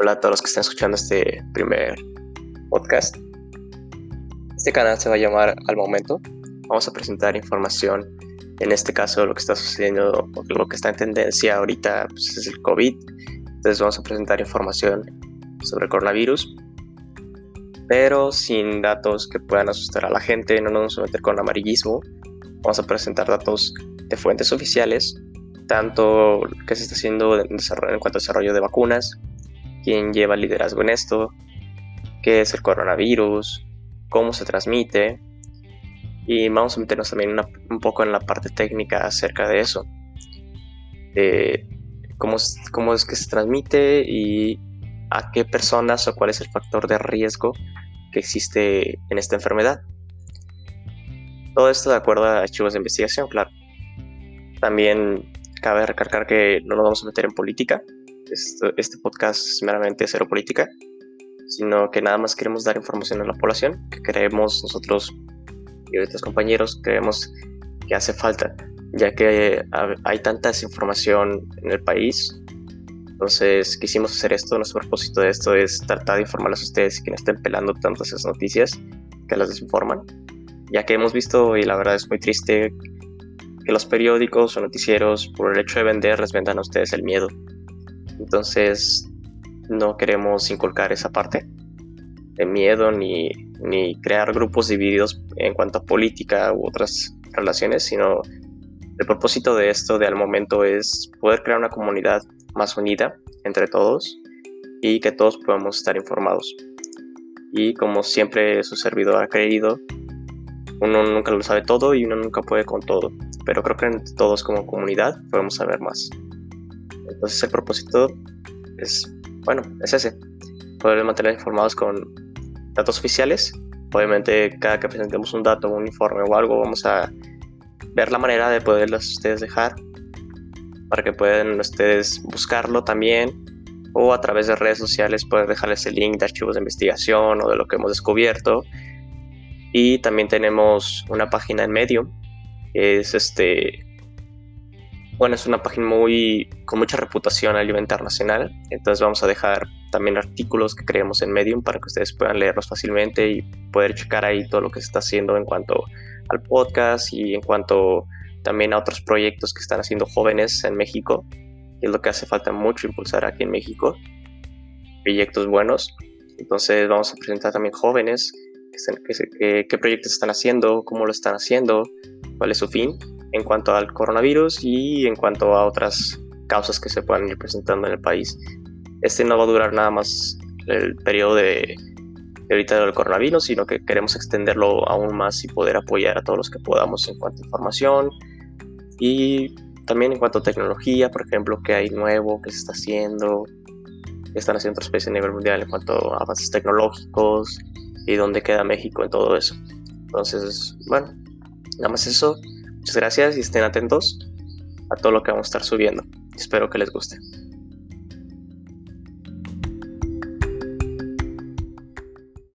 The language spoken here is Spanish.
Hola a todos los que están escuchando este primer podcast. Este canal se va a llamar Al Momento. Vamos a presentar información, en este caso lo que está sucediendo, lo que está en tendencia ahorita pues, es el COVID. Entonces vamos a presentar información sobre el coronavirus, pero sin datos que puedan asustar a la gente, no nos vamos a meter con amarillismo. Vamos a presentar datos de fuentes oficiales, tanto que se está haciendo en, en cuanto a desarrollo de vacunas, quién lleva el liderazgo en esto, qué es el coronavirus, cómo se transmite y vamos a meternos también un poco en la parte técnica acerca de eso, cómo, cómo es que se transmite y a qué personas o cuál es el factor de riesgo que existe en esta enfermedad. Todo esto de acuerdo a archivos de investigación, claro. También cabe recalcar que no nos vamos a meter en política, este podcast es meramente cero política, sino que nada más queremos dar información a la población, que creemos nosotros y otros compañeros creemos que hace falta, ya que hay tanta desinformación en el país. Entonces quisimos hacer esto, nuestro propósito de esto es tratar de informarles a ustedes que no estén pelando tantas esas noticias que las desinforman, ya que hemos visto, y la verdad es muy triste, que los periódicos o noticieros, por el hecho de vender, les vendan a ustedes el miedo entonces no queremos inculcar esa parte de miedo ni, crear grupos divididos en cuanto a política u otras relaciones, sino el propósito de esto de al momento es poder crear una comunidad más unida entre todos y que todos podamos estar informados. Y como siempre su servidor ha creído, uno nunca lo sabe todo y uno nunca puede con todo, pero creo que entre todos como comunidad podemos saber más. Entonces el propósito es, bueno, es ese, poder mantener informados con datos oficiales. Obviamente cada que presentemos un dato, un informe o algo, vamos a ver la manera de poderlos ustedes dejar para que puedan ustedes buscarlo también o a través de redes sociales poder dejarles el link de archivos de investigación o de lo que hemos descubierto. Y también tenemos una página en Medium, es este bueno, es una página muy con mucha reputación a nivel internacional, entonces vamos a dejar también artículos que creemos en Medium para que ustedes puedan leerlos fácilmente y poder checar ahí todo lo que se está haciendo en cuanto al podcast y en cuanto también a otros proyectos que están haciendo jóvenes en México, que es lo que hace falta mucho impulsar aquí en México, proyectos buenos. Entonces vamos a presentar también jóvenes, qué proyectos están haciendo, cómo lo están haciendo, cuál es su fin en cuanto al coronavirus y en cuanto a otras causas que se puedan ir presentando en el país. Este no va a durar nada más el periodo de, ahorita del coronavirus, sino que queremos extenderlo aún más y poder apoyar a todos los que podamos en cuanto a información y también en cuanto a tecnología, por ejemplo, qué hay nuevo, qué se está haciendo, qué están haciendo otros países a nivel mundial en cuanto a avances tecnológicos y dónde queda México en todo eso. Entonces, bueno, nada más eso. Muchas gracias y estén atentos a todo lo que vamos a estar subiendo. Espero que les guste.